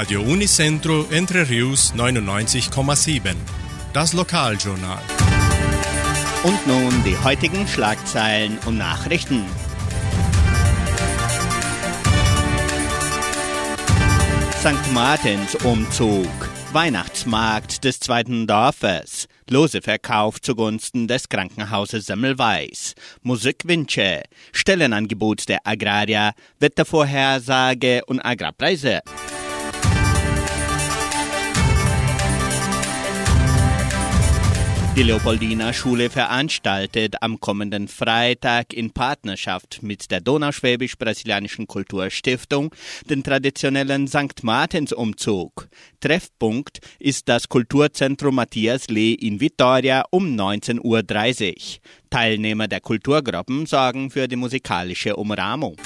Radio Unicentro Entre Rius 99,7. Das Lokaljournal. Und nun die heutigen Schlagzeilen und Nachrichten. St. Martins Umzug. Weihnachtsmarkt des zweiten Dorfes. Lose Verkauf zugunsten des Krankenhauses Semmelweis. Musikwünsche. Stellenangebot der Agrarier. Wettervorhersage und Agrarpreise. Die Leopoldina Schule veranstaltet am kommenden Freitag in Partnerschaft mit der Donauschwäbisch-Brasilianischen Kulturstiftung den traditionellen St. Martins Umzug. Treffpunkt ist das Kulturzentrum Matthias Lee in Vitoria um 19.30 Uhr. Teilnehmer der Kulturgruppen sorgen für die musikalische Umrahmung.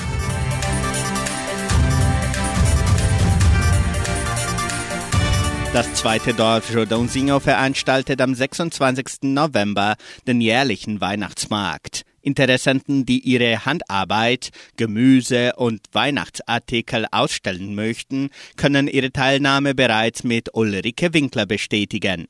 Das zweite Dorf Jordãozinho veranstaltet am 26. November den jährlichen Weihnachtsmarkt. Interessenten, die ihre Handarbeit, Gemüse und Weihnachtsartikel ausstellen möchten, können ihre Teilnahme bereits mit Ulrike Winkler bestätigen.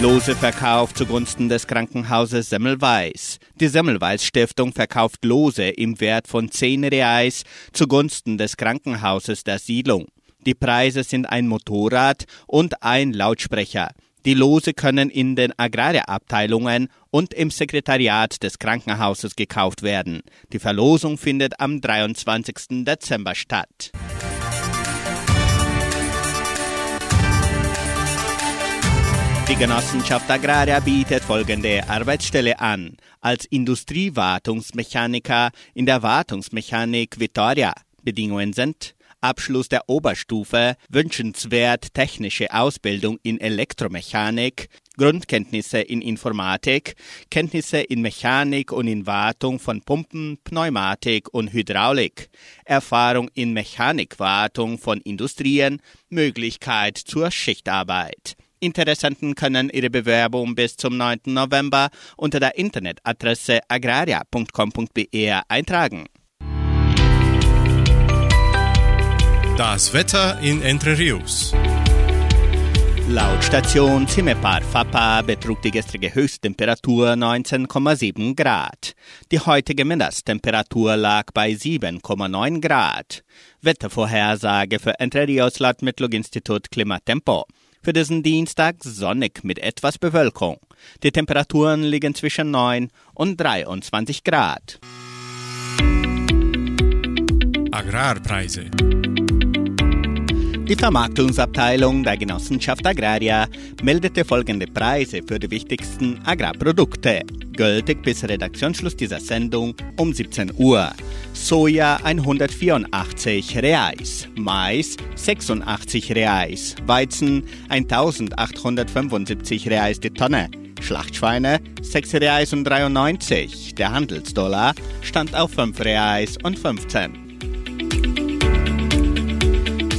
Lose Verkauf zugunsten des Krankenhauses Semmelweis. Die Semmelweis Stiftung verkauft Lose im Wert von 10 Reais zugunsten des Krankenhauses der Siedlung. Die Preise sind ein Motorrad und ein Lautsprecher. Die Lose können in den Agrarabteilungen und im Sekretariat des Krankenhauses gekauft werden. Die Verlosung findet am 23. Dezember statt. Die Genossenschaft Agraria bietet folgende Arbeitsstelle an. Als Industriewartungsmechaniker in der Wartungsmechanik Vitoria. Bedingungen sind Abschluss der Oberstufe, wünschenswert technische Ausbildung in Elektromechanik, Grundkenntnisse in Informatik, Kenntnisse in Mechanik und in Wartung von Pumpen, Pneumatik und Hydraulik, Erfahrung in Mechanikwartung von Industrien, Möglichkeit zur Schichtarbeit. Interessenten können ihre Bewerbung bis zum 9. November unter der Internetadresse agraria.com.br eintragen. Das Wetter in Entre Rios. Laut Station Zimepar Fapa betrug die gestrige Höchsttemperatur 19,7 Grad. Die heutige Mindesttemperatur lag bei 7,9 Grad. Wettervorhersage für Entre Rios laut Metlog-Institut Klimatempo. Für diesen Dienstag sonnig mit etwas Bewölkung. Die Temperaturen liegen zwischen 9 und 23 Grad. Agrarpreise. Die Vermarktungsabteilung der Genossenschaft Agraria meldete folgende Preise für die wichtigsten Agrarprodukte. Gültig bis Redaktionsschluss dieser Sendung um 17 Uhr. Soja 184 Reais, Mais 86 Reais, Weizen 1875 Reais die Tonne. Schlachtschweine 6 Reais und 93. Der Handelsdollar stand auf 5 Reais und 15.